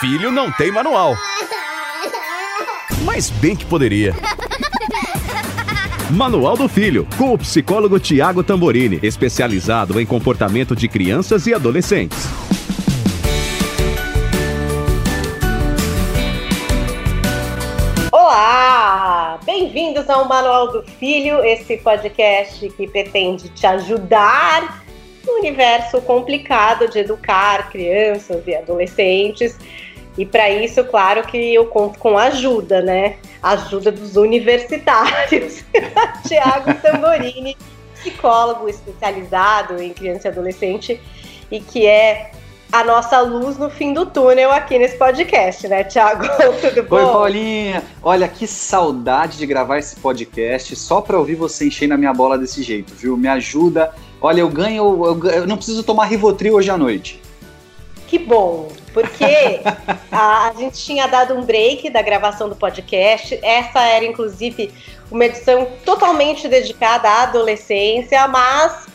filho não tem manual. Mas bem que poderia. Manual do Filho, com o psicólogo Tiago Tamborini, especializado em comportamento de crianças e adolescentes. Olá! Bem-vindos ao Manual do Filho, esse podcast que pretende te ajudar no universo complicado de educar crianças e adolescentes. E para isso, claro que eu conto com ajuda, né? Ajuda dos universitários. Tiago Tamborini, psicólogo especializado em criança e adolescente e que é a nossa luz no fim do túnel aqui nesse podcast, né, Tiago? Tudo bom? Oi, Paulinha. Olha, que saudade de gravar esse podcast só para ouvir você encher na minha bola desse jeito, viu? Me ajuda. Olha, eu ganho, eu, eu não preciso tomar Rivotril hoje à noite. Que bom, porque a, a, gente tinha dado um break da gravação do podcast. Essa era, inclusive, uma edição totalmente dedicada à adolescência, mas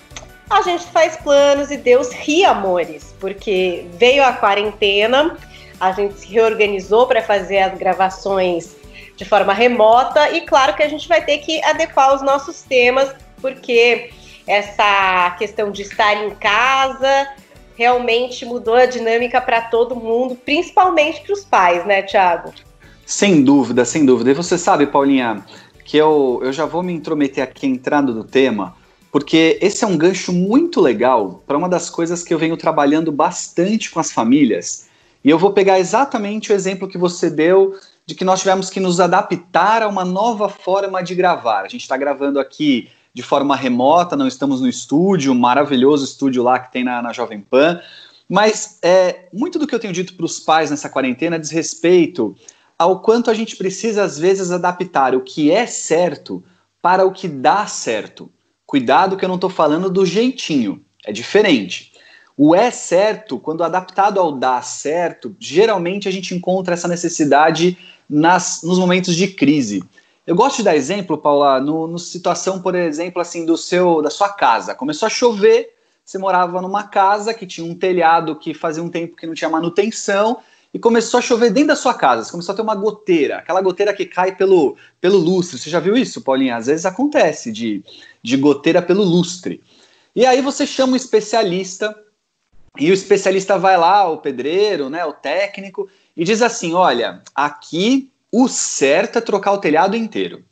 a gente faz planos e Deus ri, amores, porque veio a quarentena, a gente se reorganizou para fazer as gravações de forma remota e, claro, que a gente vai ter que adequar os nossos temas, porque essa questão de estar em casa realmente mudou a dinâmica para todo mundo, principalmente para os pais, né, Tiago? Sem dúvida, sem dúvida. E você sabe, Paulinha, que eu, eu já vou me intrometer aqui entrando no tema, porque esse é um gancho muito legal para uma das coisas que eu venho trabalhando bastante com as famílias. E eu vou pegar exatamente o exemplo que você deu de que nós tivemos que nos adaptar a uma nova forma de gravar. A gente está gravando aqui de forma remota, não estamos no estúdio, maravilhoso estúdio lá que tem na, na Jovem Pan. Mas é, muito do que eu tenho dito para os pais nessa quarentena diz respeito ao quanto a gente precisa, às vezes, adaptar o que é certo para o que dá certo. Cuidado que eu não estou falando do jeitinho, é diferente. O é certo, quando adaptado ao dá certo, geralmente a gente encontra essa necessidade nas, nos momentos de crise. Eu gosto de dar exemplo, Paula, no, no, situação, por exemplo, assim, do seu, da sua casa. Começou a chover, você morava numa casa que tinha um telhado que fazia um tempo que não tinha manutenção, e começou a chover dentro da sua casa. Você começou a ter uma goteira, aquela goteira que cai pelo, pelo lustre. Você já viu isso, Paulinha? Às vezes acontece de, de goteira pelo lustre. E aí você chama um especialista, e o especialista vai lá, o pedreiro, né, o técnico, e diz assim: olha, aqui o certo é trocar o telhado inteiro.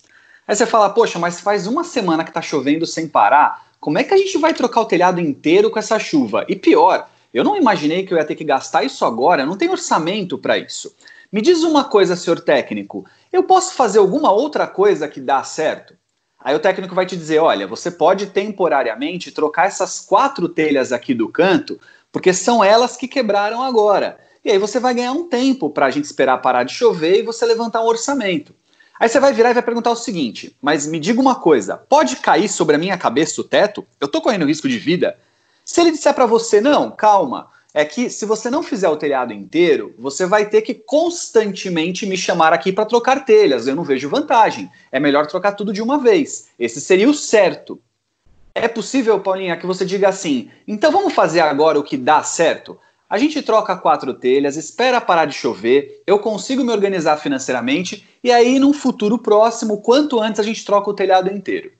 Aí você fala, poxa, mas faz uma semana que está chovendo sem parar, como é que a gente vai trocar o telhado inteiro com essa chuva? E pior, eu não imaginei que eu ia ter que gastar isso agora, não tem orçamento para isso. Me diz uma coisa, senhor técnico, eu posso fazer alguma outra coisa que dá certo? Aí o técnico vai te dizer: olha, você pode temporariamente trocar essas quatro telhas aqui do canto, porque são elas que quebraram agora. E aí você vai ganhar um tempo para a gente esperar parar de chover e você levantar um orçamento. Aí você vai virar e vai perguntar o seguinte: mas me diga uma coisa, pode cair sobre a minha cabeça o teto? Eu estou correndo risco de vida? Se ele disser para você, não, calma, é que se você não fizer o telhado inteiro, você vai ter que constantemente me chamar aqui para trocar telhas. Eu não vejo vantagem. É melhor trocar tudo de uma vez. Esse seria o certo. É possível, Paulinha, que você diga assim: então vamos fazer agora o que dá certo? A gente troca quatro telhas, espera parar de chover, eu consigo me organizar financeiramente e aí, num futuro próximo, quanto antes a gente troca o telhado inteiro.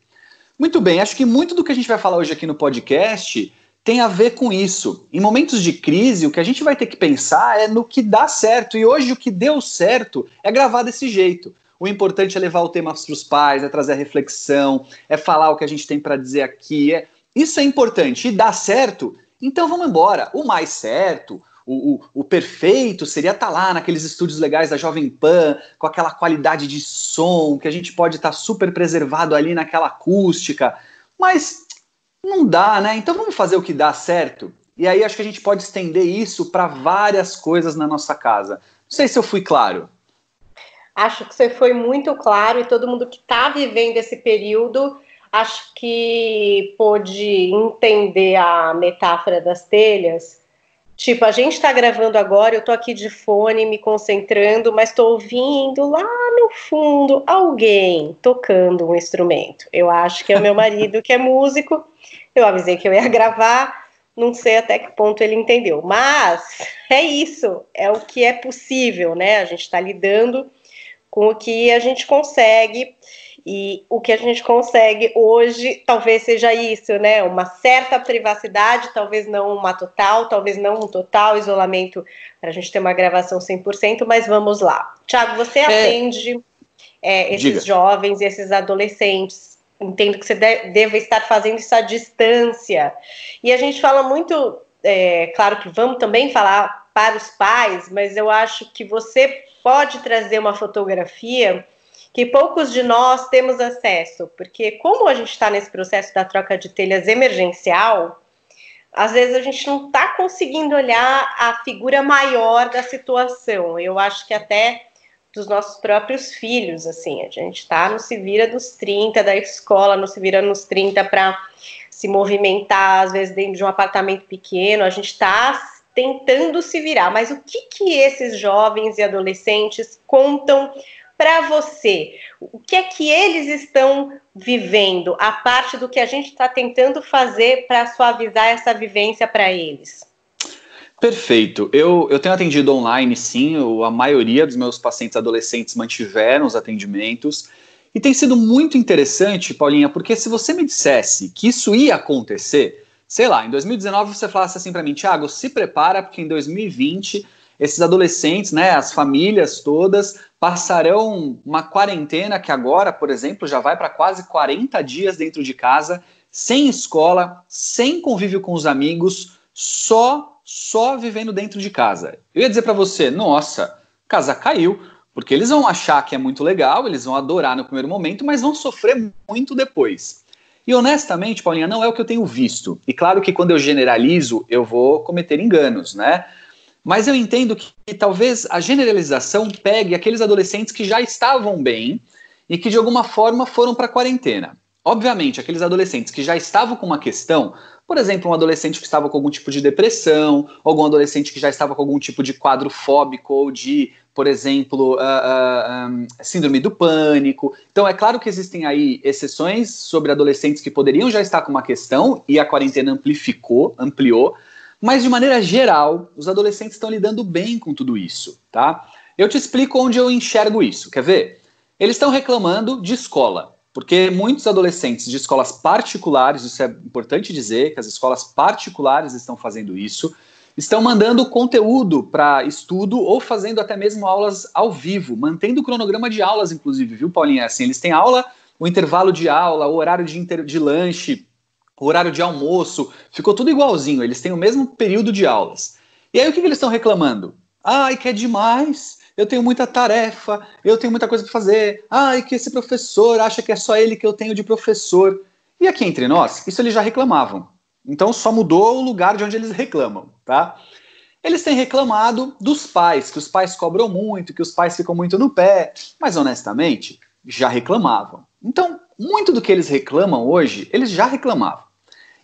Muito bem, acho que muito do que a gente vai falar hoje aqui no podcast tem a ver com isso. Em momentos de crise, o que a gente vai ter que pensar é no que dá certo. E hoje o que deu certo é gravar desse jeito. O importante é levar o tema para os pais, é trazer a reflexão, é falar o que a gente tem para dizer aqui. É... Isso é importante. E dá certo então vamos embora. O mais certo, o, o, o perfeito seria estar tá lá naqueles estúdios legais da Jovem Pan, com aquela qualidade de som, que a gente pode estar tá super preservado ali naquela acústica. Mas não dá, né? Então vamos fazer o que dá certo. E aí acho que a gente pode estender isso para várias coisas na nossa casa. Não sei se eu fui claro. Acho que você foi muito claro e todo mundo que está vivendo esse período acho que pôde entender a metáfora das telhas. Tipo, a gente está gravando agora, eu estou aqui de fone, me concentrando, mas estou ouvindo lá no fundo alguém tocando um instrumento. Eu acho que é o meu marido que é músico. Eu avisei que eu ia gravar, não sei até que ponto ele entendeu. Mas é isso, é o que é possível, né? A gente está lidando com o que a gente consegue. E o que a gente consegue hoje talvez seja isso, né? Uma certa privacidade, talvez não uma total, talvez não um total isolamento para a gente ter uma gravação 100%, mas vamos lá. Tiago, você é, atende é, esses diga. jovens e esses adolescentes. Entendo que você deve estar fazendo isso à distância. E a gente fala muito, é, claro que vamos também falar para os pais, mas eu acho que você pode trazer uma fotografia que poucos de nós temos acesso, porque como a gente está nesse processo da troca de telhas emergencial, às vezes a gente não está conseguindo olhar a figura maior da situação. Eu acho que até dos nossos próprios filhos, assim, a gente está no se vira dos 30 da escola, no se vira nos 30 para se movimentar, às vezes dentro de um apartamento pequeno, a gente está tentando se virar. Mas o que que esses jovens e adolescentes contam para você? O que é que eles estão vivendo, a parte do que a gente está tentando fazer para suavizar essa vivência para eles? Perfeito. Eu, eu tenho atendido online, sim. Eu, a maioria dos meus pacientes adolescentes mantiveram os atendimentos. E tem sido muito interessante, Paulinha, porque se você me dissesse que isso ia acontecer, sei lá, em 2019 você falasse assim para mim, Thiago, se prepara, porque em 2020 esses adolescentes, né, as famílias todas, passarão uma quarentena que agora, por exemplo, já vai para quase 40 dias dentro de casa, sem escola, sem convívio com os amigos, só só vivendo dentro de casa. Eu ia dizer para você, nossa, casa caiu, porque eles vão achar que é muito legal, eles vão adorar no primeiro momento, mas vão sofrer muito depois. E honestamente, Paulinha, não é o que eu tenho visto. E claro que quando eu generalizo, eu vou cometer enganos, né? Mas eu entendo que, que talvez a generalização pegue aqueles adolescentes que já estavam bem e que de alguma forma foram para a quarentena. Obviamente, aqueles adolescentes que já estavam com uma questão, por exemplo, um adolescente que estava com algum tipo de depressão, algum adolescente que já estava com algum tipo de quadro fóbico ou de, por exemplo, uh, uh, um, síndrome do pânico. Então, é claro que existem aí exceções sobre adolescentes que poderiam já estar com uma questão e a quarentena amplificou, ampliou, mas, de maneira geral, os adolescentes estão lidando bem com tudo isso, tá? Eu te explico onde eu enxergo isso. Quer ver? Eles estão reclamando de escola, porque muitos adolescentes de escolas particulares, isso é importante dizer, que as escolas particulares estão fazendo isso, estão mandando conteúdo para estudo ou fazendo até mesmo aulas ao vivo, mantendo o cronograma de aulas, inclusive, viu, Paulinha? Assim, eles têm aula, o intervalo de aula, o horário de, de lanche, o horário de almoço, ficou tudo igualzinho, eles têm o mesmo período de aulas. E aí o que, que eles estão reclamando? Ai, que é demais, eu tenho muita tarefa, eu tenho muita coisa para fazer. Ai, que esse professor acha que é só ele que eu tenho de professor. E aqui entre nós, isso eles já reclamavam. Então só mudou o lugar de onde eles reclamam, tá? Eles têm reclamado dos pais, que os pais cobram muito, que os pais ficam muito no pé, mas honestamente, já reclamavam. Então, muito do que eles reclamam hoje, eles já reclamavam.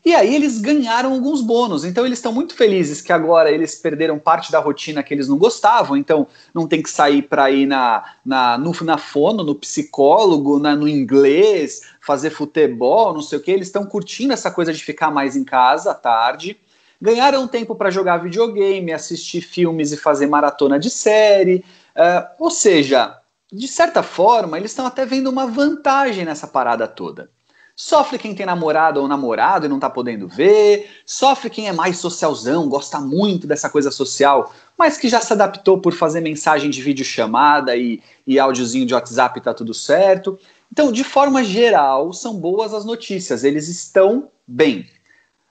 E aí eles ganharam alguns bônus. Então eles estão muito felizes que agora eles perderam parte da rotina que eles não gostavam. Então não tem que sair para ir na, na, no, na fono, no psicólogo, na, no inglês, fazer futebol, não sei o que. Eles estão curtindo essa coisa de ficar mais em casa à tarde. Ganharam tempo para jogar videogame, assistir filmes e fazer maratona de série. Uh, ou seja, de certa forma, eles estão até vendo uma vantagem nessa parada toda. Sofre quem tem namorado ou namorado e não tá podendo ver, sofre quem é mais socialzão, gosta muito dessa coisa social, mas que já se adaptou por fazer mensagem de vídeo chamada e, e áudiozinho de WhatsApp tá tudo certo. Então, de forma geral, são boas as notícias, eles estão bem.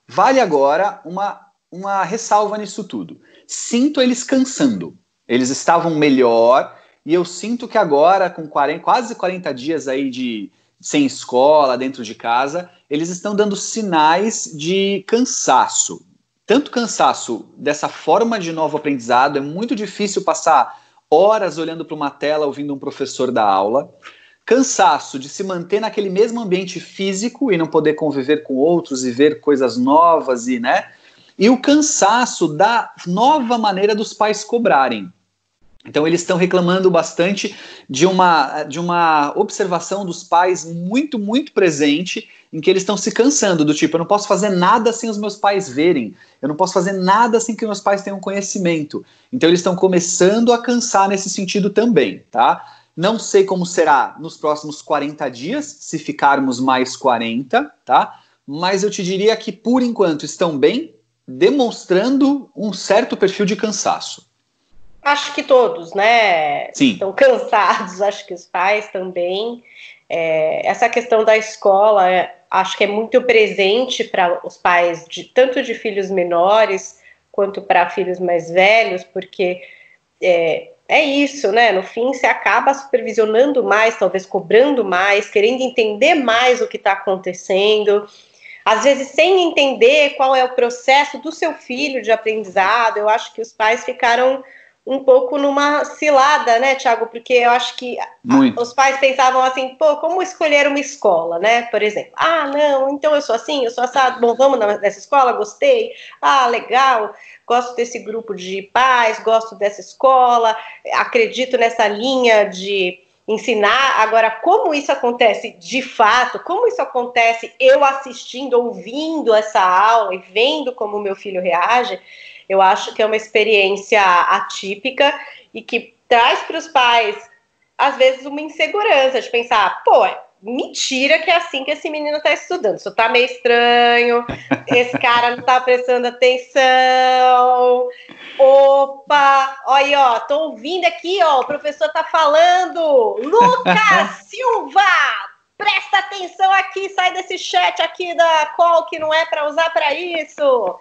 Vale agora uma, uma ressalva nisso tudo. Sinto eles cansando. Eles estavam melhor, e eu sinto que agora, com 40, quase 40 dias aí de sem escola, dentro de casa, eles estão dando sinais de cansaço. Tanto cansaço dessa forma de novo aprendizado, é muito difícil passar horas olhando para uma tela ouvindo um professor da aula. Cansaço de se manter naquele mesmo ambiente físico e não poder conviver com outros e ver coisas novas e, né? E o cansaço da nova maneira dos pais cobrarem. Então eles estão reclamando bastante de uma, de uma observação dos pais muito, muito presente, em que eles estão se cansando, do tipo, eu não posso fazer nada sem os meus pais verem, eu não posso fazer nada sem que meus pais tenham conhecimento. Então eles estão começando a cansar nesse sentido também, tá? Não sei como será nos próximos 40 dias, se ficarmos mais 40, tá? Mas eu te diria que por enquanto estão bem, demonstrando um certo perfil de cansaço. Acho que todos, né? Sim. Estão cansados, acho que os pais também. É, essa questão da escola, é, acho que é muito presente para os pais, de, tanto de filhos menores quanto para filhos mais velhos, porque é, é isso, né? No fim, você acaba supervisionando mais, talvez cobrando mais, querendo entender mais o que está acontecendo às vezes sem entender qual é o processo do seu filho de aprendizado. Eu acho que os pais ficaram um pouco numa cilada, né, Tiago? Porque eu acho que a, os pais pensavam assim, pô, como escolher uma escola, né? Por exemplo, ah, não, então eu sou assim, eu sou assado, bom, vamos nessa escola, gostei, ah, legal, gosto desse grupo de pais, gosto dessa escola, acredito nessa linha de ensinar. Agora, como isso acontece de fato, como isso acontece eu assistindo, ouvindo essa aula e vendo como o meu filho reage, eu acho que é uma experiência atípica e que traz para os pais, às vezes, uma insegurança de pensar, pô, é mentira que é assim que esse menino está estudando. Isso está meio estranho, esse cara não está prestando atenção. Opa, olha ó, tô ouvindo aqui, ó, o professor está falando. Lucas Silva, presta atenção aqui, sai desse chat aqui da call que não é para usar para isso.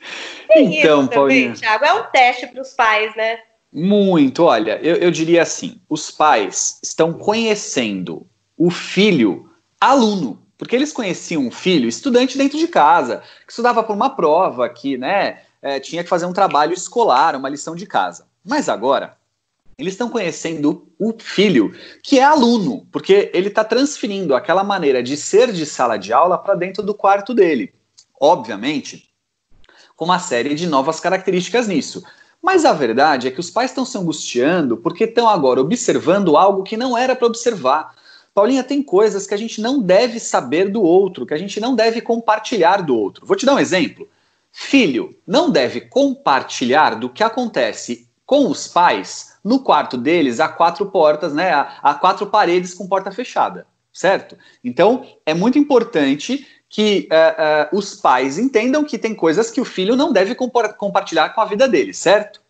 É então, isso Paulinha. Thiago, é um teste para os pais, né? Muito, olha, eu, eu diria assim: os pais estão conhecendo o filho aluno, porque eles conheciam um filho estudante dentro de casa, que estudava por uma prova, que né, é, tinha que fazer um trabalho escolar, uma lição de casa. Mas agora, eles estão conhecendo o filho que é aluno, porque ele está transferindo aquela maneira de ser de sala de aula para dentro do quarto dele. Obviamente, com uma série de novas características nisso. Mas a verdade é que os pais estão se angustiando porque estão agora observando algo que não era para observar. Paulinha, tem coisas que a gente não deve saber do outro, que a gente não deve compartilhar do outro. Vou te dar um exemplo. Filho não deve compartilhar do que acontece com os pais no quarto deles a quatro portas, né, a, quatro paredes com porta fechada, certo? Então é muito importante que uh, uh, os pais entendam que tem coisas que o filho não deve compartilhar com a vida dele, certo?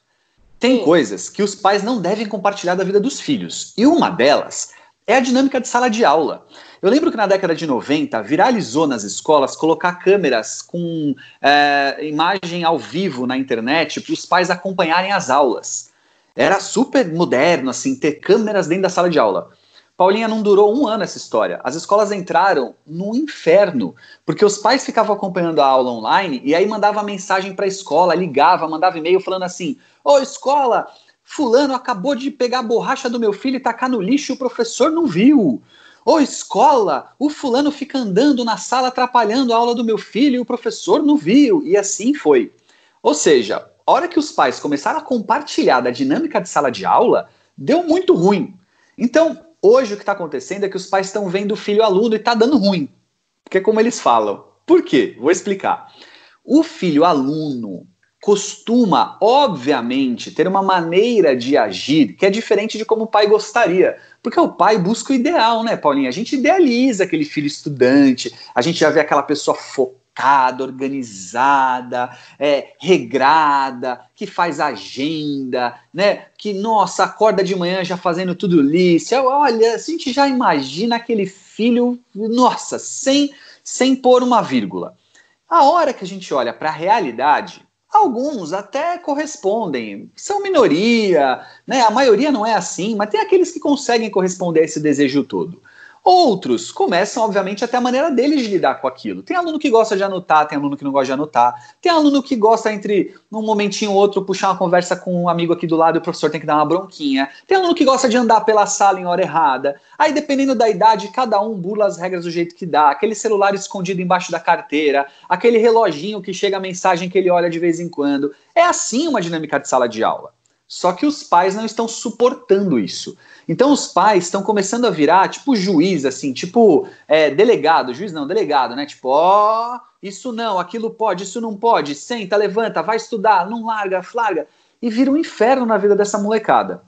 Tem Sim. coisas que os pais não devem compartilhar da vida dos filhos. E uma delas é a dinâmica de sala de aula. Eu lembro que na década de 90 viralizou nas escolas colocar câmeras com uh, imagem ao vivo na internet para os pais acompanharem as aulas. Era super moderno, assim, ter câmeras dentro da sala de aula. Paulinha, não durou um ano essa história. As escolas entraram no inferno, porque os pais ficavam acompanhando a aula online e aí mandava mensagem para a escola, ligava, mandava e-mail falando assim: Ô escola, Fulano acabou de pegar a borracha do meu filho e tacar no lixo e o professor não viu. Ô escola, o fulano fica andando na sala atrapalhando a aula do meu filho e o professor não viu. E assim foi. Ou seja, a hora que os pais começaram a compartilhar da dinâmica de sala de aula, deu muito ruim. Então, Hoje o que está acontecendo é que os pais estão vendo o filho aluno e está dando ruim. Porque é como eles falam. Por quê? Vou explicar. O filho aluno costuma, obviamente, ter uma maneira de agir que é diferente de como o pai gostaria. Porque o pai busca o ideal, né, Paulinha? A gente idealiza aquele filho estudante, a gente já vê aquela pessoa focada focada, organizada, é, regrada, que faz agenda, né? Que, nossa, acorda de manhã já fazendo tudo listo. Olha, a gente já imagina aquele filho, nossa, sem, sem pôr uma vírgula. A hora que a gente olha para a realidade, alguns até correspondem, são minoria, né? A maioria não é assim, mas tem aqueles que conseguem corresponder a esse desejo todo. Outros começam, obviamente, até a maneira deles de lidar com aquilo. Tem aluno que gosta de anotar, tem aluno que não gosta de anotar, tem aluno que gosta, entre um momentinho ou outro, puxar uma conversa com um amigo aqui do lado e o professor tem que dar uma bronquinha. Tem aluno que gosta de andar pela sala em hora errada. Aí, dependendo da idade, cada um burla as regras do jeito que dá. Aquele celular escondido embaixo da carteira, aquele reloginho que chega a mensagem que ele olha de vez em quando. É assim uma dinâmica de sala de aula. Só que os pais não estão suportando isso. Então os pais estão começando a virar tipo juiz, assim, tipo é, delegado, juiz não, delegado, né? Tipo, ó, oh, isso não, aquilo pode, isso não pode, senta, levanta, vai estudar, não larga, flaga. E vira um inferno na vida dessa molecada.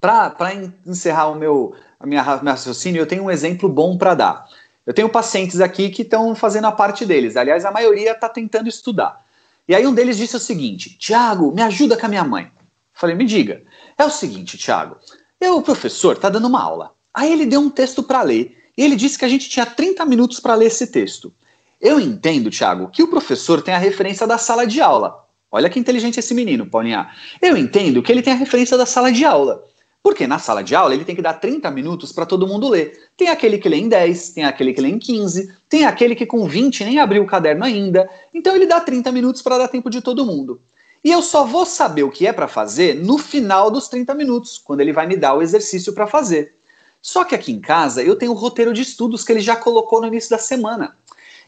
Para encerrar o meu, a minha, meu raciocínio, eu tenho um exemplo bom para dar. Eu tenho pacientes aqui que estão fazendo a parte deles. Aliás, a maioria está tentando estudar. E aí um deles disse o seguinte: Tiago, me ajuda com a minha mãe. Falei, me diga. É o seguinte, Thiago. Eu, o professor, tá dando uma aula. Aí ele deu um texto para ler. E ele disse que a gente tinha 30 minutos para ler esse texto. Eu entendo, Thiago, que o professor tem a referência da sala de aula. Olha que inteligente esse menino, Paulinha. Eu entendo que ele tem a referência da sala de aula. Porque na sala de aula ele tem que dar 30 minutos para todo mundo ler. Tem aquele que lê em 10, tem aquele que lê em 15, tem aquele que com 20 nem abriu o caderno ainda. Então ele dá 30 minutos para dar tempo de todo mundo. E eu só vou saber o que é para fazer no final dos 30 minutos, quando ele vai me dar o exercício para fazer. Só que aqui em casa eu tenho o roteiro de estudos que ele já colocou no início da semana.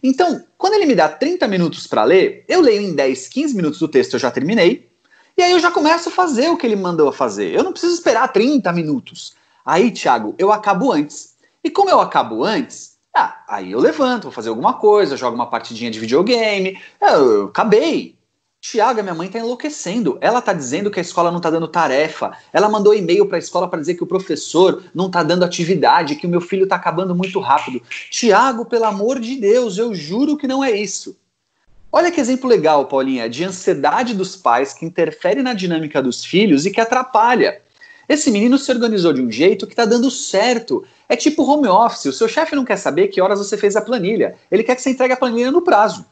Então, quando ele me dá 30 minutos para ler, eu leio em 10, 15 minutos do texto, eu já terminei. E aí eu já começo a fazer o que ele mandou fazer. Eu não preciso esperar 30 minutos. Aí, Thiago, eu acabo antes. E como eu acabo antes, ah, aí eu levanto, vou fazer alguma coisa, jogo uma partidinha de videogame. Eu, eu acabei. Tiago, minha mãe está enlouquecendo. Ela está dizendo que a escola não está dando tarefa. Ela mandou e-mail para a escola para dizer que o professor não está dando atividade, que o meu filho está acabando muito rápido. Tiago, pelo amor de Deus, eu juro que não é isso. Olha que exemplo legal, Paulinha, de ansiedade dos pais que interfere na dinâmica dos filhos e que atrapalha. Esse menino se organizou de um jeito que está dando certo. É tipo home office. O seu chefe não quer saber que horas você fez a planilha. Ele quer que você entregue a planilha no prazo.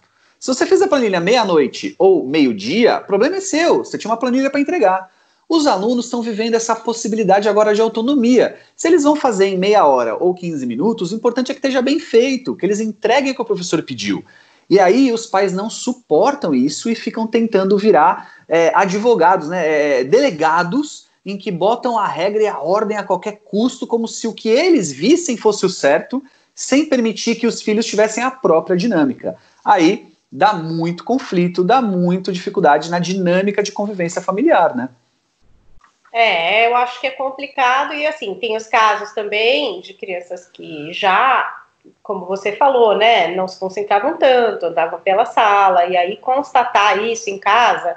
Se você fez a planilha meia-noite ou meio-dia, o problema é seu, você tinha uma planilha para entregar. Os alunos estão vivendo essa possibilidade agora de autonomia. Se eles vão fazer em meia hora ou 15 minutos, o importante é que esteja bem feito, que eles entreguem o que o professor pediu. E aí os pais não suportam isso e ficam tentando virar é, advogados, né, é, delegados, em que botam a regra e a ordem a qualquer custo, como se o que eles vissem fosse o certo, sem permitir que os filhos tivessem a própria dinâmica. Aí dá muito conflito, dá muito dificuldade na dinâmica de convivência familiar, né? É, eu acho que é complicado e assim, tem os casos também de crianças que já, como você falou, né, não se concentravam tanto, andavam pela sala, e aí constatar isso em casa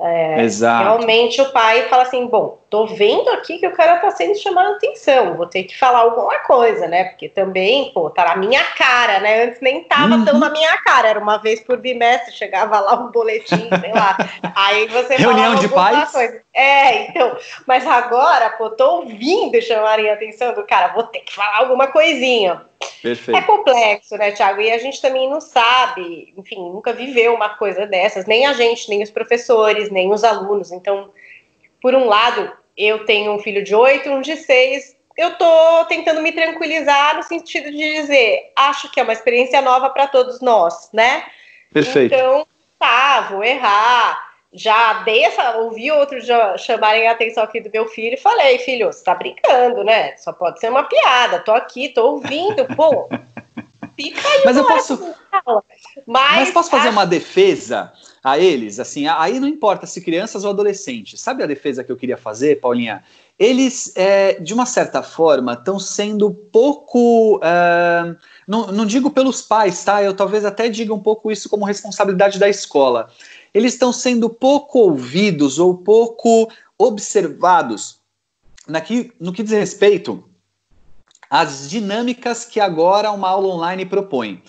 é. Realmente o pai fala assim: bom, tô vendo aqui que o cara tá sendo chamado atenção, vou ter que falar alguma coisa, né? Porque também, pô, tá na minha cara, né? Antes nem tava uhum. tão na minha cara, era uma vez por bimestre, chegava lá um boletim, sei lá. Aí você Reunião de pais? Coisa. É, então, mas agora, pô, tô ouvindo chamarem a atenção do cara, vou ter que falar alguma coisinha. Perfeito. É complexo, né, Tiago? E a gente também não sabe, enfim, nunca viveu uma coisa dessas, nem a gente, nem os professores, nem os alunos. Então, por um lado, eu tenho um filho de oito, um de seis. Eu tô tentando me tranquilizar no sentido de dizer, acho que é uma experiência nova para todos nós, né? Perfeito. Então, tá, vou errar já dei essa, ouvi outros chamarem a atenção aqui do meu filho e falei, filho, você tá brincando, né? Só pode ser uma piada, tô aqui, tô ouvindo, pô. Fica aí, Mas eu posso. Mas, Mas posso fazer acho... uma defesa a eles? Assim, aí não importa se crianças ou adolescentes. Sabe a defesa que eu queria fazer, Paulinha? Eles, é, de uma certa forma, estão sendo pouco. É, não, não digo pelos pais, tá? Eu talvez até diga um pouco isso como responsabilidade da escola eles estão sendo pouco ouvidos ou pouco observados naqui, no que diz respeito às dinâmicas que agora uma aula online propõe.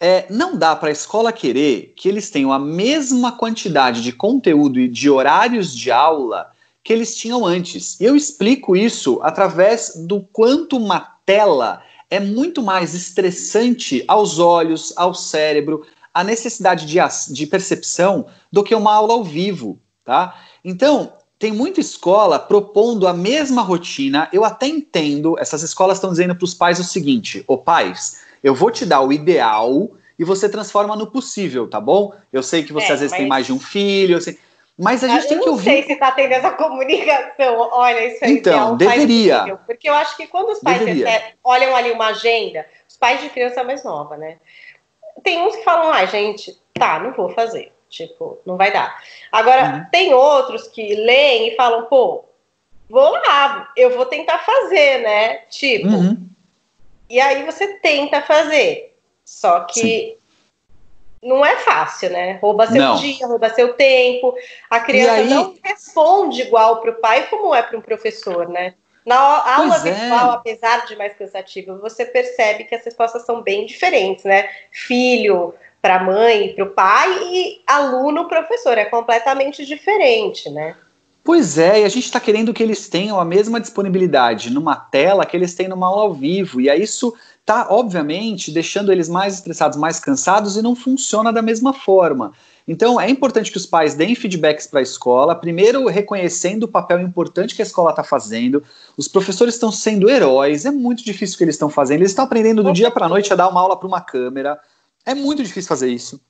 É, não dá para a escola querer que eles tenham a mesma quantidade de conteúdo e de horários de aula que eles tinham antes. E eu explico isso através do quanto uma tela é muito mais estressante aos olhos, ao cérebro, a necessidade de, de percepção do que uma aula ao vivo, tá? Então, tem muita escola propondo a mesma rotina. Eu até entendo, essas escolas estão dizendo para os pais o seguinte: ô pais, eu vou te dar o ideal e você transforma no possível, tá bom? Eu sei que você é, às vezes mas... tem mais de um filho, sei... mas a gente eu tem que ouvir. Eu não sei se está tendo essa comunicação. Olha, isso aí. Então, deveria. porque eu acho que quando os pais olham ali uma agenda, os pais de criança mais nova, né? tem uns que falam, ah, gente, tá, não vou fazer. Tipo, não vai dar. Agora, uhum. tem outros que leem e falam, pô, vou lá, eu vou tentar fazer, né? Tipo, uhum. e aí você tenta fazer. Só que Sim. não é fácil, né? Rouba seu não. dia, rouba seu tempo. A criança aí... não responde igual para o pai como é para um professor, né? Na aula pois é. virtual, é. apesar de mais cansativa, você percebe que as respostas são bem diferentes, né? Filho para a mãe, para o pai e aluno professor é completamente diferente, né? Pois é, e a gente está querendo que eles tenham a mesma disponibilidade numa tela que eles têm numa aula ao vivo, e aí isso está, obviamente, deixando eles mais estressados, mais cansados e não funciona da mesma forma. Então, é importante que os pais deem feedbacks para a escola, primeiro reconhecendo o papel importante que a escola está fazendo. Os professores estão sendo heróis, é muito difícil o que eles estão fazendo. Eles estão aprendendo do dia para a noite a dar uma aula para uma câmera. É muito difícil fazer isso.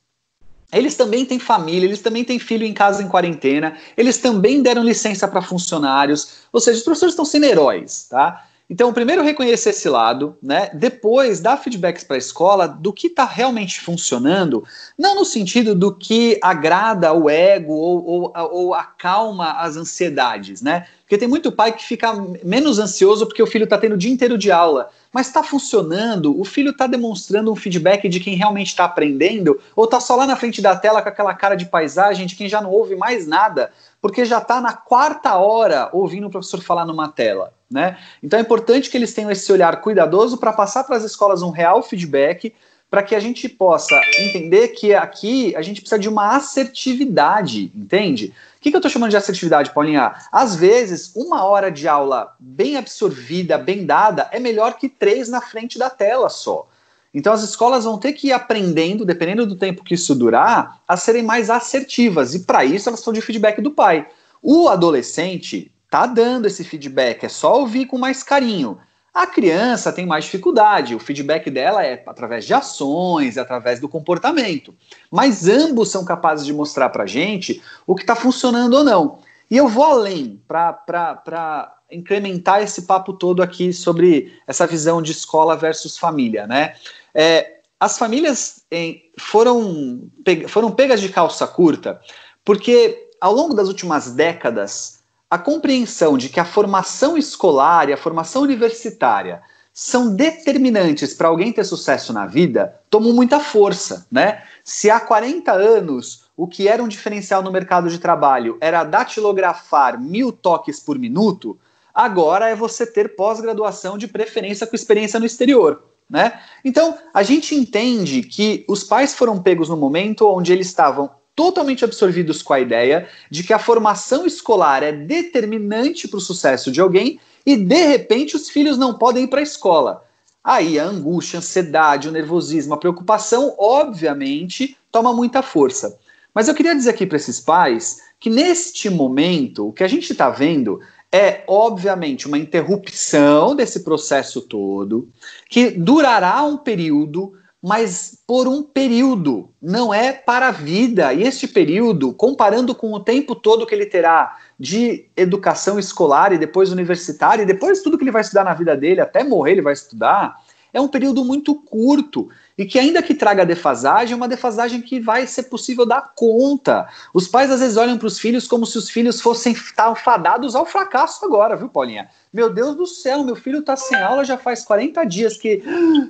Eles também têm família, eles também têm filho em casa em quarentena, eles também deram licença para funcionários, ou seja, os professores estão sendo heróis, tá? Então, primeiro reconhecer esse lado, né? Depois dar feedbacks para a escola do que está realmente funcionando, não no sentido do que agrada o ego ou, ou, ou acalma as ansiedades, né? Porque tem muito pai que fica menos ansioso porque o filho está tendo o dia inteiro de aula, mas está funcionando, o filho está demonstrando um feedback de quem realmente está aprendendo, ou está só lá na frente da tela com aquela cara de paisagem de quem já não ouve mais nada, porque já está na quarta hora ouvindo o professor falar numa tela. Né? Então é importante que eles tenham esse olhar cuidadoso para passar para as escolas um real feedback, para que a gente possa entender que aqui a gente precisa de uma assertividade, entende? O que, que eu estou chamando de assertividade, Paulinha? Às vezes, uma hora de aula bem absorvida, bem dada, é melhor que três na frente da tela só. Então as escolas vão ter que ir aprendendo, dependendo do tempo que isso durar, a serem mais assertivas. E para isso elas estão de feedback do pai. O adolescente, tá dando esse feedback, é só ouvir com mais carinho. A criança tem mais dificuldade, o feedback dela é através de ações, é através do comportamento. Mas ambos são capazes de mostrar para gente o que está funcionando ou não. E eu vou além para incrementar esse papo todo aqui sobre essa visão de escola versus família, né? É, as famílias em, foram, foram pegas de calça curta porque ao longo das últimas décadas a compreensão de que a formação escolar e a formação universitária são determinantes para alguém ter sucesso na vida tomou muita força, né? Se há 40 anos o que era um diferencial no mercado de trabalho era datilografar mil toques por minuto, agora é você ter pós-graduação de preferência com experiência no exterior. Né? Então, a gente entende que os pais foram pegos no momento onde eles estavam totalmente absorvidos com a ideia de que a formação escolar é determinante para o sucesso de alguém e de repente os filhos não podem ir para a escola. Aí a angústia, a ansiedade, o nervosismo, a preocupação, obviamente, toma muita força. Mas eu queria dizer aqui para esses pais que neste momento o que a gente está vendo é, obviamente, uma interrupção desse processo todo, que durará um período mas por um período, não é para a vida. E este período, comparando com o tempo todo que ele terá de educação escolar e depois universitária, e depois tudo que ele vai estudar na vida dele, até morrer ele vai estudar, é um período muito curto e que ainda que traga defasagem, é uma defasagem que vai ser possível dar conta. Os pais às vezes olham para os filhos como se os filhos fossem estar fadados ao fracasso agora, viu, Paulinha? Meu Deus do céu, meu filho está sem aula já faz 40 dias que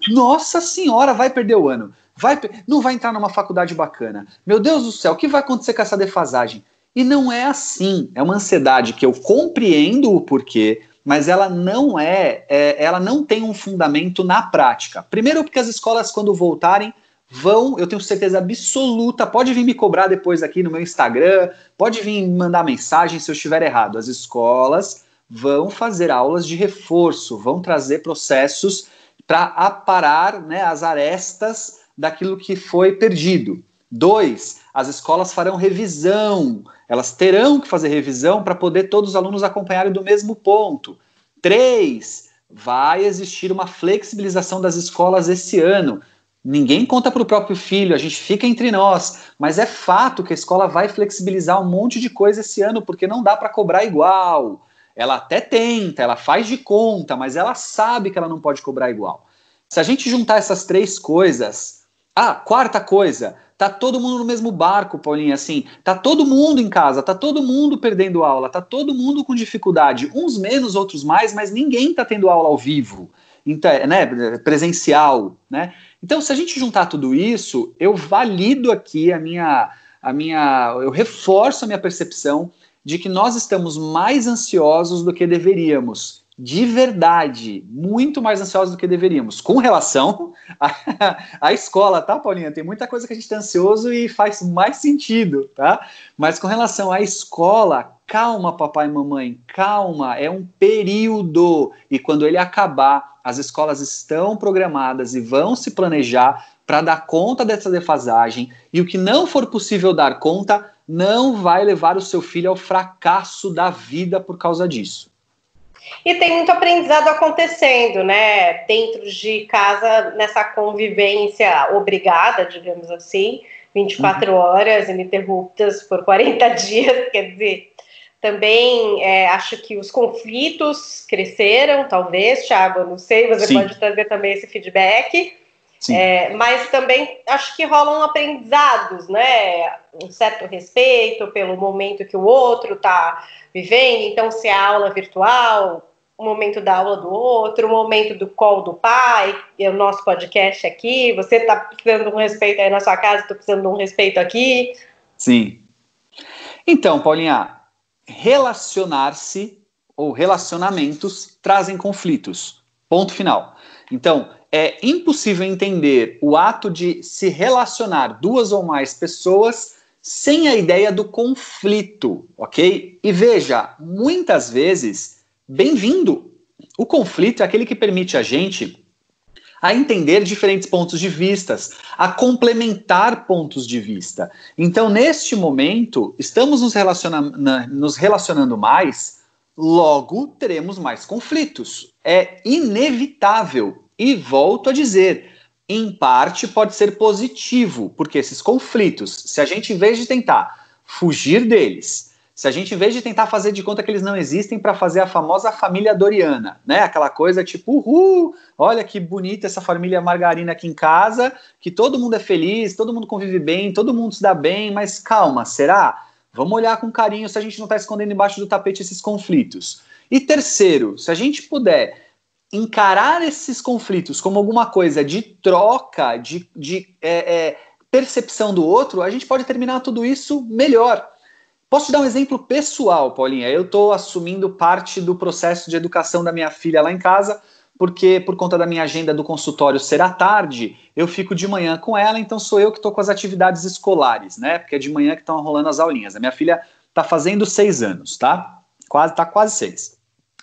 nossa senhora, vai perder o ano. Vai não vai entrar numa faculdade bacana. Meu Deus do céu, o que vai acontecer com essa defasagem? E não é assim. É uma ansiedade que eu compreendo o porquê, mas ela não é, é, ela não tem um fundamento na prática. Primeiro, porque as escolas, quando voltarem, vão, eu tenho certeza absoluta, pode vir me cobrar depois aqui no meu Instagram, pode vir mandar mensagem se eu estiver errado. As escolas vão fazer aulas de reforço, vão trazer processos para aparar né, as arestas daquilo que foi perdido. Dois, as escolas farão revisão, elas terão que fazer revisão para poder todos os alunos acompanharem do mesmo ponto. Três, vai existir uma flexibilização das escolas esse ano. Ninguém conta para o próprio filho, a gente fica entre nós, mas é fato que a escola vai flexibilizar um monte de coisa esse ano, porque não dá para cobrar igual. Ela até tenta, ela faz de conta, mas ela sabe que ela não pode cobrar igual. Se a gente juntar essas três coisas, ah, quarta coisa, tá todo mundo no mesmo barco, Paulinha, assim, tá todo mundo em casa, tá todo mundo perdendo aula, tá todo mundo com dificuldade, uns menos, outros mais, mas ninguém tá tendo aula ao vivo, né, presencial, né? Então, se a gente juntar tudo isso, eu valido aqui a minha, a minha, eu reforço a minha percepção de que nós estamos mais ansiosos do que deveríamos de verdade, muito mais ansiosos do que deveríamos. Com relação à, escola, tá, Paulinha? Tem muita coisa que a gente está ansioso e faz mais sentido, tá? Mas com relação à escola, calma, papai e mamãe, calma, é um período. E quando ele acabar, as escolas estão programadas e vão se planejar para dar conta dessa defasagem. E o que não for possível dar conta, não vai levar o seu filho ao fracasso da vida por causa disso. E tem muito aprendizado acontecendo, né? Dentro de casa, nessa convivência obrigada, digamos assim, 24 uhum. horas ininterruptas por 40 dias, quer dizer. Também é, acho que os conflitos cresceram, talvez, Thiago, não sei, você Sim. pode trazer também esse feedback. É, mas também acho que rolam aprendizados, né? Um certo respeito pelo momento que o outro está vivendo. Então, se a aula virtual, o momento da aula do outro, o momento do call do pai, e o nosso podcast aqui. Você está precisando de um respeito aí na sua casa, estou precisando de um respeito aqui. Sim. Então, Paulinha, relacionar-se ou relacionamentos trazem conflitos. Ponto final. Então, é impossível entender o ato de se relacionar duas ou mais pessoas sem a ideia do conflito, ok? E veja, muitas vezes, bem-vindo. O conflito é aquele que permite a gente a entender diferentes pontos de vistas, a complementar pontos de vista. Então, neste momento, estamos nos, relaciona nos relacionando mais, logo teremos mais conflitos. É inevitável e volto a dizer, em parte pode ser positivo, porque esses conflitos, se a gente, em vez de tentar fugir deles, se a gente, em vez de tentar fazer de conta que eles não existem para fazer a famosa família Doriana, né? Aquela coisa tipo, uhul, olha que bonita essa família margarina aqui em casa, que todo mundo é feliz, todo mundo convive bem, todo mundo se dá bem, mas calma, será? Vamos olhar com carinho se a gente não está escondendo embaixo do tapete esses conflitos. E terceiro, se a gente puder encarar esses conflitos como alguma coisa de troca, de, de é, é, percepção do outro, a gente pode terminar tudo isso melhor. Posso te dar um exemplo pessoal, Paulinha? Eu estou assumindo parte do processo de educação da minha filha lá em casa, porque por conta da minha agenda do consultório ser à tarde, eu fico de manhã com ela, então sou eu que estou com as atividades escolares, né? Porque é de manhã que estão rolando as aulinhas. A minha filha está fazendo seis anos, tá? Quase, tá quase seis.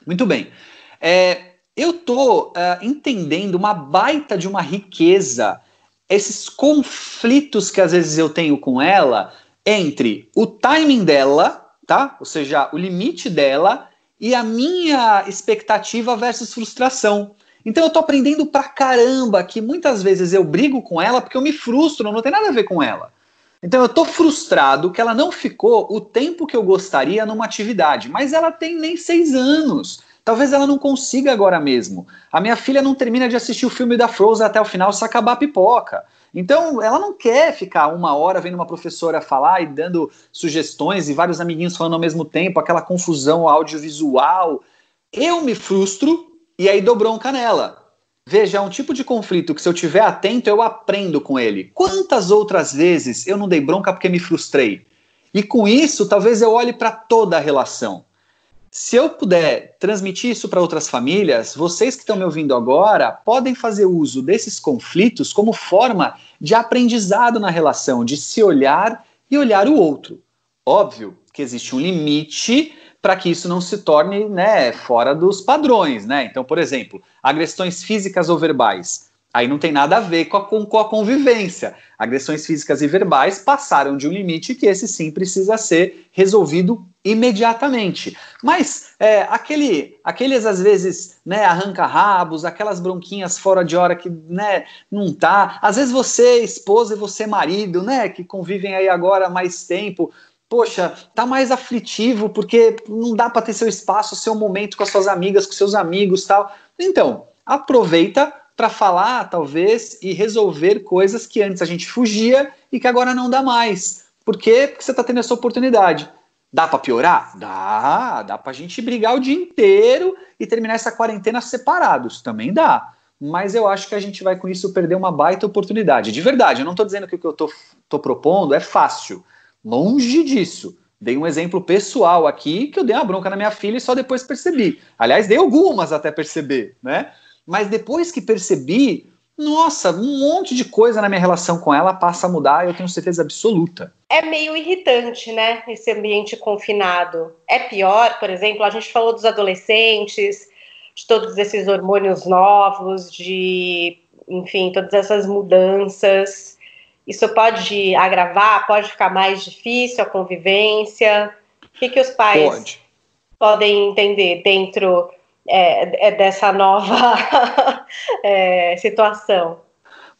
Muito bem. É, eu tô uh, entendendo uma baita de uma riqueza, esses conflitos que às vezes eu tenho com ela entre o timing dela, tá? Ou seja, o limite dela e a minha expectativa versus frustração. Então eu tô aprendendo pra caramba que muitas vezes eu brigo com ela porque eu me frustro, não tem nada a ver com ela. Então eu tô frustrado que ela não ficou o tempo que eu gostaria numa atividade, mas ela tem nem seis anos. Talvez ela não consiga agora mesmo. A minha filha não termina de assistir o filme da Frozen até o final se acabar a pipoca. Então, ela não quer ficar uma hora vendo uma professora falar e dando sugestões e vários amiguinhos falando ao mesmo tempo, aquela confusão audiovisual. Eu me frustro e aí dou bronca nela. Veja, é um tipo de conflito que se eu tiver atento, eu aprendo com ele. Quantas outras vezes eu não dei bronca porque me frustrei? E com isso, talvez eu olhe para toda a relação. Se eu puder transmitir isso para outras famílias, vocês que estão me ouvindo agora podem fazer uso desses conflitos como forma de aprendizado na relação, de se olhar e olhar o outro. Óbvio que existe um limite para que isso não se torne né, fora dos padrões. Né? Então, por exemplo, agressões físicas ou verbais. Aí não tem nada a ver com a, com a convivência. Agressões físicas e verbais passaram de um limite que esse sim precisa ser resolvido imediatamente. Mas é, aquele, aqueles às vezes, né, arranca-rabos, aquelas bronquinhas fora de hora que, né, não tá. Às vezes você, esposa, e você, marido, né, que convivem aí agora mais tempo, poxa, tá mais aflitivo porque não dá para ter seu espaço, seu momento com as suas amigas, com seus amigos, tal. Então, aproveita para falar, talvez, e resolver coisas que antes a gente fugia e que agora não dá mais. Por quê? Porque você está tendo essa oportunidade. Dá para piorar? Dá. Dá para a gente brigar o dia inteiro e terminar essa quarentena separados. Também dá. Mas eu acho que a gente vai com isso perder uma baita oportunidade. De verdade, eu não estou dizendo que o que eu estou propondo é fácil. Longe disso. Dei um exemplo pessoal aqui que eu dei uma bronca na minha filha e só depois percebi. Aliás, dei algumas até perceber, né? Mas depois que percebi, nossa, um monte de coisa na minha relação com ela passa a mudar, eu tenho certeza absoluta. É meio irritante, né? Esse ambiente confinado. É pior, por exemplo, a gente falou dos adolescentes, de todos esses hormônios novos, de, enfim, todas essas mudanças. Isso pode agravar, pode ficar mais difícil a convivência. O que, que os pais pode. podem entender dentro é, é dessa nova é, situação?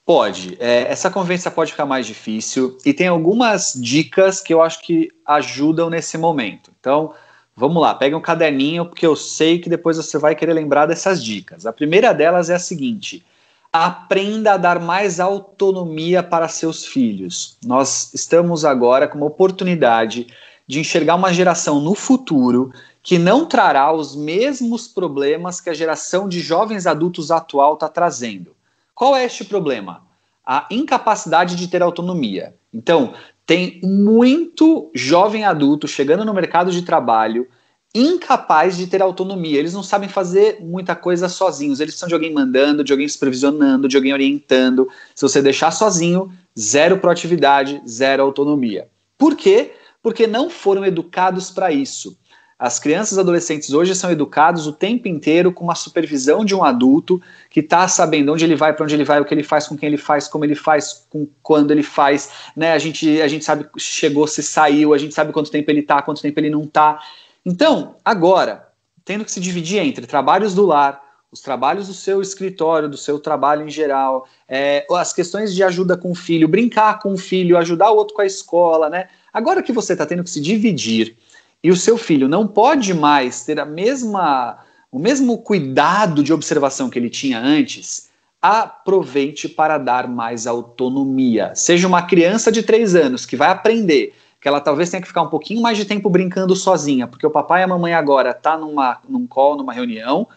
Pode. É, essa convivência pode ficar mais difícil e tem algumas dicas que eu acho que ajudam nesse momento. Então, vamos lá, pega um caderninho, porque eu sei que depois você vai querer lembrar dessas dicas. A primeira delas é a seguinte: aprenda a dar mais autonomia para seus filhos. Nós estamos agora com uma oportunidade de enxergar uma geração no futuro que não trará os mesmos problemas que a geração de jovens adultos atual está trazendo. Qual é este problema? A incapacidade de ter autonomia. Então, tem muito jovem adulto chegando no mercado de trabalho incapaz de ter autonomia. Eles não sabem fazer muita coisa sozinhos. Eles precisam de alguém mandando, de alguém supervisionando, de alguém orientando. Se você deixar sozinho, zero proatividade, zero autonomia. Por quê? Porque não foram educados para isso. As crianças e adolescentes hoje são educados o tempo inteiro com uma supervisão de um adulto que está sabendo onde ele vai, para onde ele vai, o que ele faz, com quem ele faz, como ele faz, com quando ele faz, né? A gente, a gente sabe se chegou, se saiu, a gente sabe quanto tempo ele está, quanto tempo ele não está. Então, agora, tendo que se dividir entre trabalhos do lar, os trabalhos do seu escritório, do seu trabalho em geral, é, as questões de ajuda com o filho, brincar com o filho, ajudar o outro com a escola, né? Agora que você está tendo que se dividir e o seu filho não pode mais ter a mesma, o mesmo cuidado de observação que ele tinha antes, aproveite para dar mais autonomia. Seja uma criança de três anos que vai aprender que ela talvez tenha que ficar um pouquinho mais de tempo brincando sozinha, porque o papai e a mamãe agora tá numa, num call, numa reunião,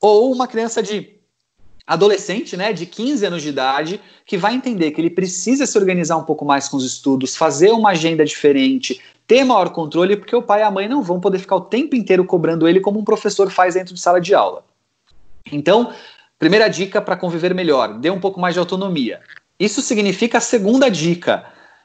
ou uma criança de adolescente, né, de 15 anos de idade, que vai entender que ele precisa se organizar um pouco mais com os estudos, fazer uma agenda diferente, ter maior controle, porque o pai e a mãe não vão poder ficar o tempo inteiro cobrando ele como um professor faz dentro de sala de aula. Então, primeira dica para conviver melhor, dê um pouco mais de autonomia. Isso significa a segunda dica,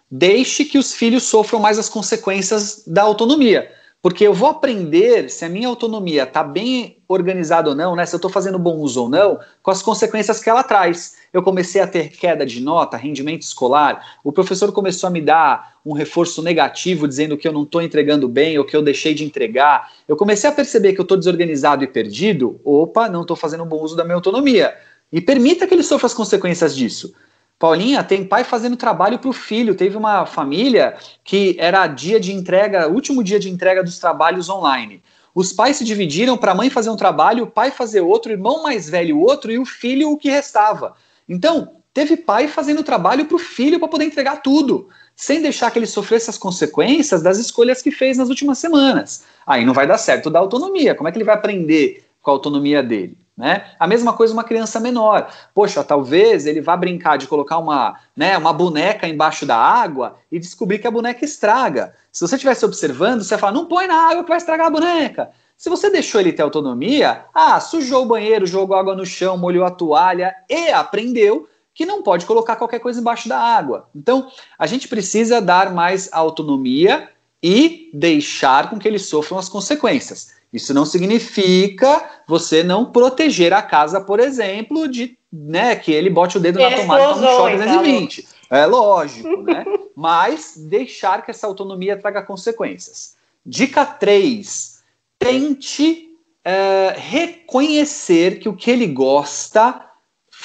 deixe que os filhos sofram mais as consequências da autonomia. Porque eu vou aprender se a minha autonomia está bem organizada ou não, né? Se eu estou fazendo bom uso ou não, com as consequências que ela traz. Eu comecei a ter queda de nota, rendimento escolar, o professor começou a me dar um reforço negativo, dizendo que eu não estou entregando bem ou que eu deixei de entregar. Eu comecei a perceber que eu estou desorganizado e perdido. Opa, não estou fazendo bom uso da minha autonomia. E permita que ele sofra as consequências disso. Paulinha, tem pai fazendo trabalho para o filho. Teve uma família que era dia de entrega, último dia de entrega dos trabalhos online. Os pais se dividiram para a mãe fazer um trabalho, o pai fazer outro, o irmão mais velho outro e o filho o que restava. Então, teve pai fazendo trabalho para o filho para poder entregar tudo, sem deixar que ele sofresse as consequências das escolhas que fez nas últimas semanas. Aí não vai dar certo da autonomia. Como é que ele vai aprender com a autonomia dele? Né? A mesma coisa uma criança menor. Poxa, talvez ele vá brincar de colocar uma, né, uma boneca embaixo da água e descobrir que a boneca estraga. Se você estivesse observando, você fala, não põe na água que vai estragar a boneca. Se você deixou ele ter autonomia, ah, sujou o banheiro, jogou água no chão, molhou a toalha e aprendeu que não pode colocar qualquer coisa embaixo da água. Então, a gente precisa dar mais autonomia e deixar com que eles sofram as consequências. Isso não significa você não proteger a casa, por exemplo, de né, que ele bote o dedo na tomada quando chove 220. É lógico, né? Mas deixar que essa autonomia traga consequências. Dica 3. Tente é, reconhecer que o que ele gosta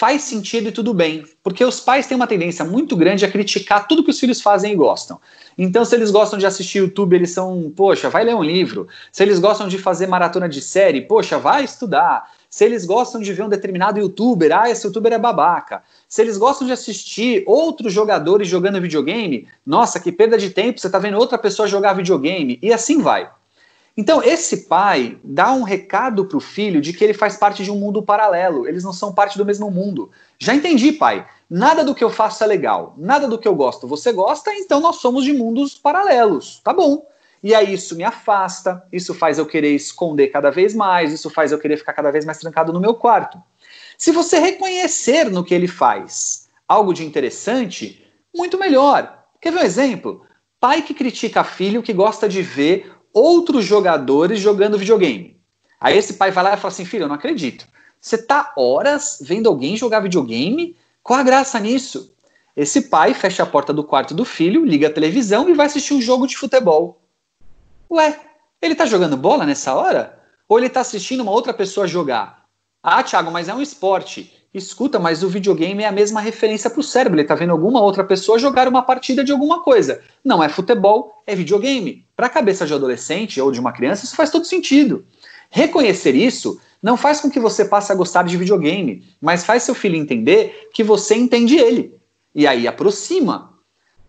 faz sentido e tudo bem, porque os pais têm uma tendência muito grande a criticar tudo que os filhos fazem e gostam. Então, se eles gostam de assistir YouTube, eles são, poxa, vai ler um livro. Se eles gostam de fazer maratona de série, poxa, vai estudar. Se eles gostam de ver um determinado youtuber, ah, esse youtuber é babaca. Se eles gostam de assistir outros jogadores jogando videogame, nossa, que perda de tempo, você está vendo outra pessoa jogar videogame, e assim vai. Então, esse pai dá um recado para o filho de que ele faz parte de um mundo paralelo, eles não são parte do mesmo mundo. Já entendi, pai. Nada do que eu faço é legal, nada do que eu gosto você gosta, então nós somos de mundos paralelos. Tá bom. E aí isso me afasta, isso faz eu querer esconder cada vez mais, isso faz eu querer ficar cada vez mais trancado no meu quarto. Se você reconhecer no que ele faz algo de interessante, muito melhor. Quer ver um exemplo? Pai que critica filho que gosta de ver outros jogadores jogando videogame. Aí esse pai vai lá e fala assim: filho, eu não acredito. Você tá horas vendo alguém jogar videogame? Qual a graça nisso? Esse pai fecha a porta do quarto do filho, liga a televisão e vai assistir um jogo de futebol. Ué, ele tá jogando bola nessa hora? Ou ele tá assistindo uma outra pessoa jogar? Ah, Thiago, mas é um esporte. Escuta, mas o videogame é a mesma referência para o cérebro. Ele está vendo alguma outra pessoa jogar uma partida de alguma coisa. Não é futebol, é videogame. Para a cabeça de um adolescente ou de uma criança, isso faz todo sentido. Reconhecer isso não faz com que você passe a gostar de videogame, mas faz seu filho entender que você entende ele. E aí aproxima.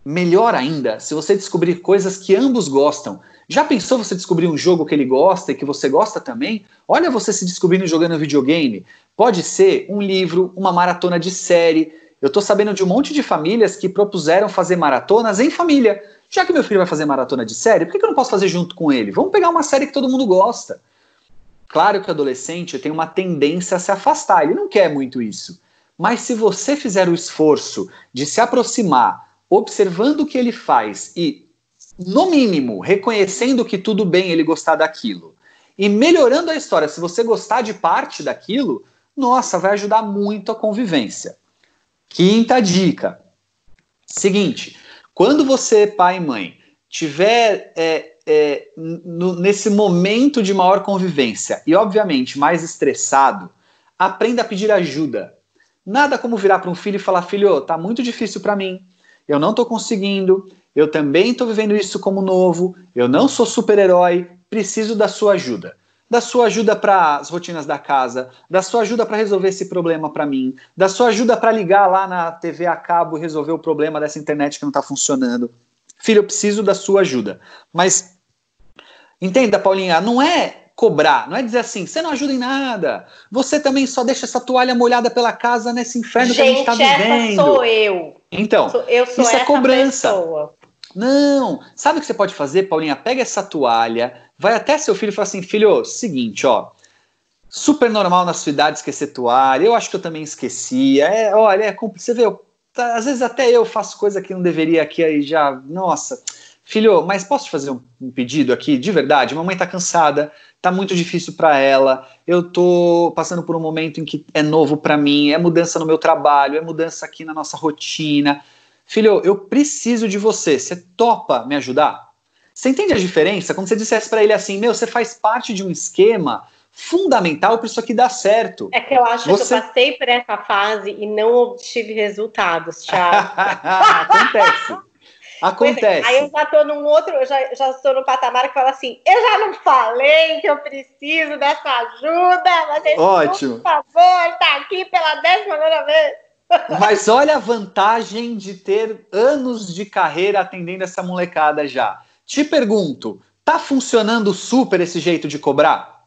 Melhor ainda, se você descobrir coisas que ambos gostam. Já pensou você descobrir um jogo que ele gosta e que você gosta também? Olha você se descobrindo jogando videogame. Pode ser um livro, uma maratona de série. Eu estou sabendo de um monte de famílias que propuseram fazer maratonas em família. Já que meu filho vai fazer maratona de série, por que eu não posso fazer junto com ele? Vamos pegar uma série que todo mundo gosta. Claro que o adolescente tem uma tendência a se afastar, ele não quer muito isso. Mas se você fizer o esforço de se aproximar, observando o que ele faz e, no mínimo, reconhecendo que tudo bem ele gostar daquilo, e melhorando a história, se você gostar de parte daquilo, nossa, vai ajudar muito a convivência. Quinta dica: seguinte, quando você, pai e mãe, tiver é, é, nesse momento de maior convivência e, obviamente, mais estressado, aprenda a pedir ajuda. Nada como virar para um filho e falar: filho, tá muito difícil para mim, eu não estou conseguindo, eu também estou vivendo isso como novo, eu não sou super-herói, preciso da sua ajuda da sua ajuda para as rotinas da casa, da sua ajuda para resolver esse problema para mim, da sua ajuda para ligar lá na TV a cabo e resolver o problema dessa internet que não está funcionando. Filho, eu preciso da sua ajuda. Mas entenda, Paulinha, não é cobrar, não é dizer assim, você não ajuda em nada, você também só deixa essa toalha molhada pela casa nesse inferno gente, que a gente está vivendo. Essa sou eu. Então, eu sou isso é cobrança. Pessoa. Não, sabe o que você pode fazer, Paulinha? Pega essa toalha, vai até seu filho e fala assim: filho, seguinte, ó. Super normal na sua idade esquecer toalha. Eu acho que eu também esquecia. É, olha, é, você vê, eu, tá, às vezes até eu faço coisa que não deveria aqui aí já. Nossa, filho, mas posso te fazer um, pedido aqui? De verdade, mamãe tá cansada, tá muito difícil para ela. Eu tô passando por um momento em que é novo para mim, é mudança no meu trabalho, é mudança aqui na nossa rotina. Filho, eu preciso de você. Você topa me ajudar? Você entende a diferença? Como você dissesse para ele assim, meu, você faz parte de um esquema fundamental para isso aqui dar certo. É que eu acho você... que eu passei por essa fase e não obtive resultados, Thiago. Acontece. Acontece. Aí eu já estou num outro, eu já, já estou no patamar que fala assim: eu já não falei que eu preciso dessa ajuda, mas Ótimo. por favor, tá aqui pela décima vez. Mas olha a vantagem de ter anos de carreira atendendo essa molecada já. Te pergunto, tá funcionando super esse jeito de cobrar?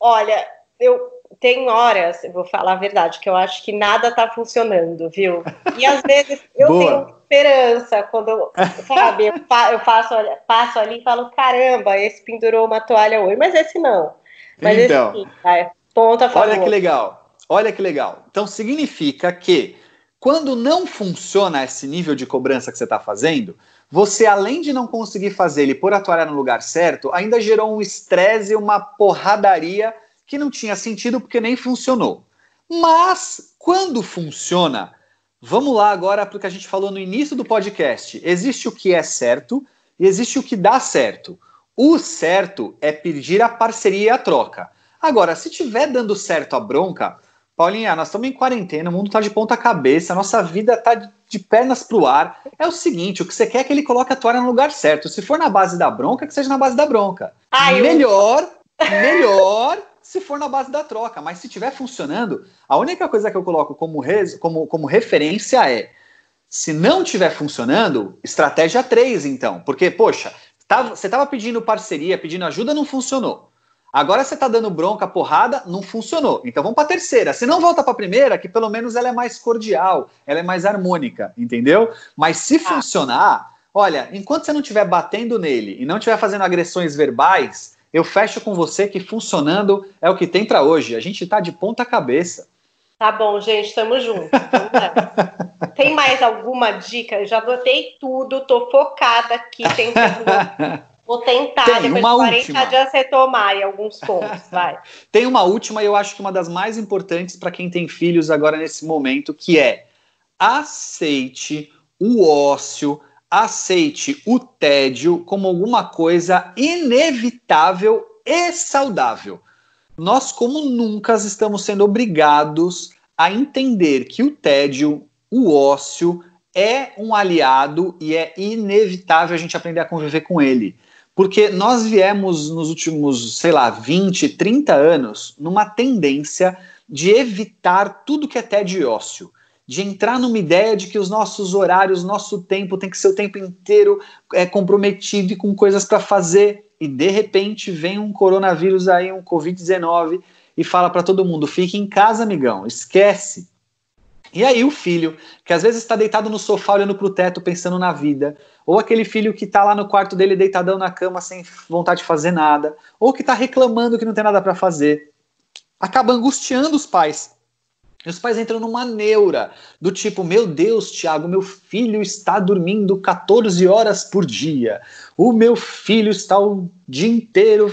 Olha, eu tenho horas, eu vou falar a verdade, que eu acho que nada tá funcionando, viu? E às vezes eu tenho esperança quando eu, sabe, eu, faço, passo ali e falo, caramba, esse pendurou uma toalha hoje, mas esse não. Mas então, esse sim, ponto a favor. Olha que legal, olha que legal. Então significa que quando não funciona esse nível de cobrança que você está fazendo, você, além de não conseguir fazer ele por atuar no lugar certo, ainda gerou um estresse e uma porradaria que não tinha sentido porque nem funcionou. Mas, quando funciona, vamos lá agora para o que a gente falou no início do podcast. Existe o que é certo e existe o que dá certo. O certo é pedir a parceria e a troca. Agora, se tiver dando certo a bronca, Paulinha, nós estamos em quarentena, o mundo está de ponta cabeça, a nossa vida está de, pernas para o ar. É o seguinte, o que você quer é que ele coloque a toalha no lugar certo. Se for na base da bronca, que seja na base da bronca. Ai, melhor, eu... melhor se for na base da troca. Mas se estiver funcionando, a única coisa que eu coloco como, res, como, como referência é se não estiver funcionando, estratégia 3, então. Porque, poxa, tava, você estava pedindo parceria, pedindo ajuda, não funcionou. Agora você está dando bronca, porrada, não funcionou. Então vamos para a terceira. Se não volta para a primeira, que pelo menos ela é mais cordial, ela é mais harmônica, entendeu? Mas se ah. funcionar, olha, enquanto você não estiver batendo nele e não estiver fazendo agressões verbais, eu fecho com você que funcionando é o que tem para hoje. A gente está de ponta cabeça. Tá bom, gente, estamos juntos. tem mais alguma dica? Eu já anotei tudo, tô focada aqui, tentando Vou tentar, Tem depois uma de 40 última. dias, retomar em alguns pontos, vai. Tem uma última, e eu acho que uma das mais importantes para quem tem filhos agora nesse momento, que é aceite o ócio, aceite o tédio como alguma coisa inevitável e saudável. Nós, como nunca, estamos sendo obrigados a entender que o tédio, o ócio, é um aliado e é inevitável a gente aprender a conviver com ele. Porque nós viemos nos últimos, sei lá, 20, 30 anos numa tendência de evitar tudo que é tédio e ócio. De entrar numa ideia de que os nossos horários, nosso tempo tem que ser o tempo inteiro é, comprometido e com coisas para fazer. E de repente vem um coronavírus aí, um Covid-19, e fala para todo mundo: fique em casa, amigão, esquece. E aí o filho, que às vezes está deitado no sofá olhando para o teto pensando na vida, ou aquele filho que está lá no quarto dele deitadão na cama sem vontade de fazer nada, ou que está reclamando que não tem nada para fazer, acaba angustiando os pais. Os pais entram numa neura, do tipo: Meu Deus, Tiago, meu filho está dormindo 14 horas por dia, o meu filho está o dia inteiro.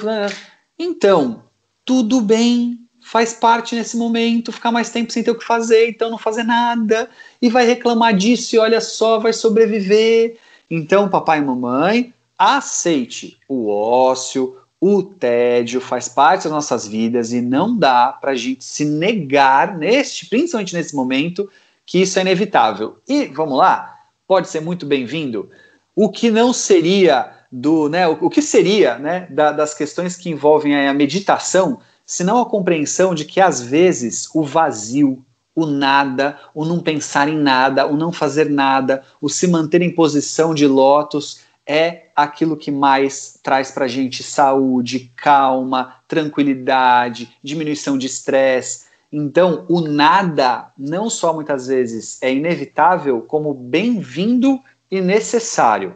Então, tudo bem, faz parte nesse momento, ficar mais tempo sem ter o que fazer, então não fazer nada, e vai reclamar disso, e olha só, vai sobreviver. Então, papai e mamãe, aceite o ócio, o tédio, faz parte das nossas vidas e não dá para a gente se negar, neste, principalmente nesse momento, que isso é inevitável. E vamos lá, pode ser muito bem-vindo. O que não seria do, né, o, o que seria, né, da, das questões que envolvem a meditação, senão a compreensão de que às vezes o vazio, o nada, o não pensar em nada, o não fazer nada, o se manter em posição de lótus é aquilo que mais traz para a gente saúde, calma, tranquilidade, diminuição de estresse. Então, o nada não só muitas vezes é inevitável, como bem-vindo e necessário.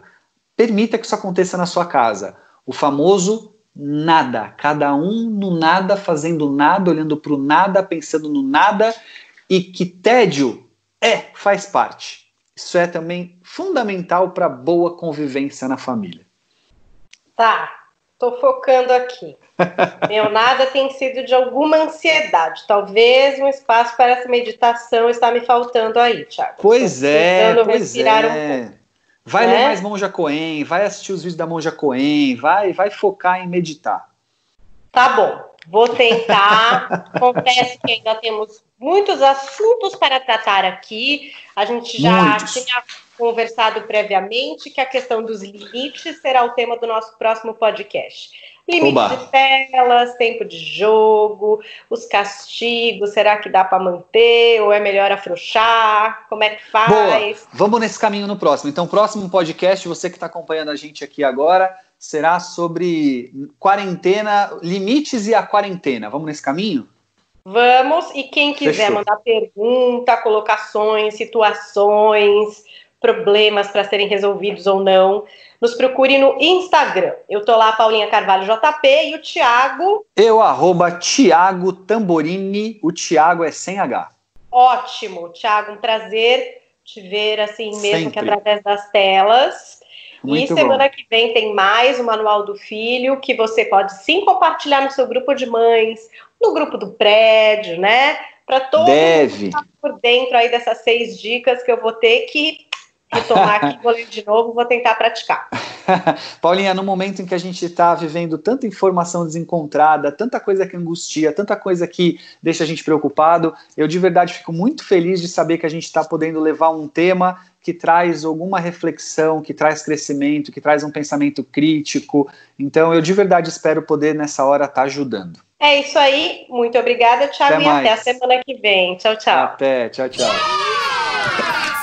Permita que isso aconteça na sua casa. O famoso nada, cada um no nada, fazendo nada, olhando para o nada, pensando no nada e que tédio é, faz parte. Isso é também fundamental para boa convivência na família. Tá, tô focando aqui. Meu nada tem sido de alguma ansiedade. Talvez um espaço para essa meditação está me faltando aí, Tiago. Pois é, pois é. Um vai né? ler mais Monja Coen, vai assistir os vídeos da Monja Coen, vai, vai focar em meditar. Tá bom, vou tentar. Confesso que ainda temos muitos assuntos para tratar aqui. A gente já muitos. tinha conversado previamente que a questão dos limites será o tema do nosso próximo podcast. Limite Oba. de telas, tempo de jogo, os castigos, será que dá para manter ou é melhor afrouxar? Como é que faz? Boa. Vamos nesse caminho no próximo. Então, próximo podcast, você que está acompanhando a gente aqui agora, será sobre quarentena, limites e a quarentena. Vamos nesse caminho? Vamos, e quem quiser Fechou. mandar pergunta, colocações, situações, problemas para serem resolvidos ou não, nos procure no Instagram. Eu tô lá, Paulinha Carvalho JP, e o Thiago. Eu, arroba Tamborini, o Thiago é sem H. Ótimo, Thiago, um prazer te ver assim mesmo Sempre. que através das telas. Muito e semana bom. que vem tem mais o Manual do Filho, que você pode sim compartilhar no seu grupo de mães, no grupo do prédio, né? Para todo Deve. mundo por dentro aí dessas seis dicas que eu vou ter que retomar aqui, vou ler de novo, vou tentar praticar. Paulinha, no momento em que a gente está vivendo tanta informação desencontrada, tanta coisa que angustia, tanta coisa que deixa a gente preocupado, eu de verdade fico muito feliz de saber que a gente está podendo levar um tema que traz alguma reflexão, que traz crescimento, que traz um pensamento crítico. Então, eu de verdade espero poder nessa hora estar tá ajudando. É isso aí. Muito obrigada, Thiago. Até e mais. até a semana que vem. Tchau, tchau. Até. Tchau, tchau.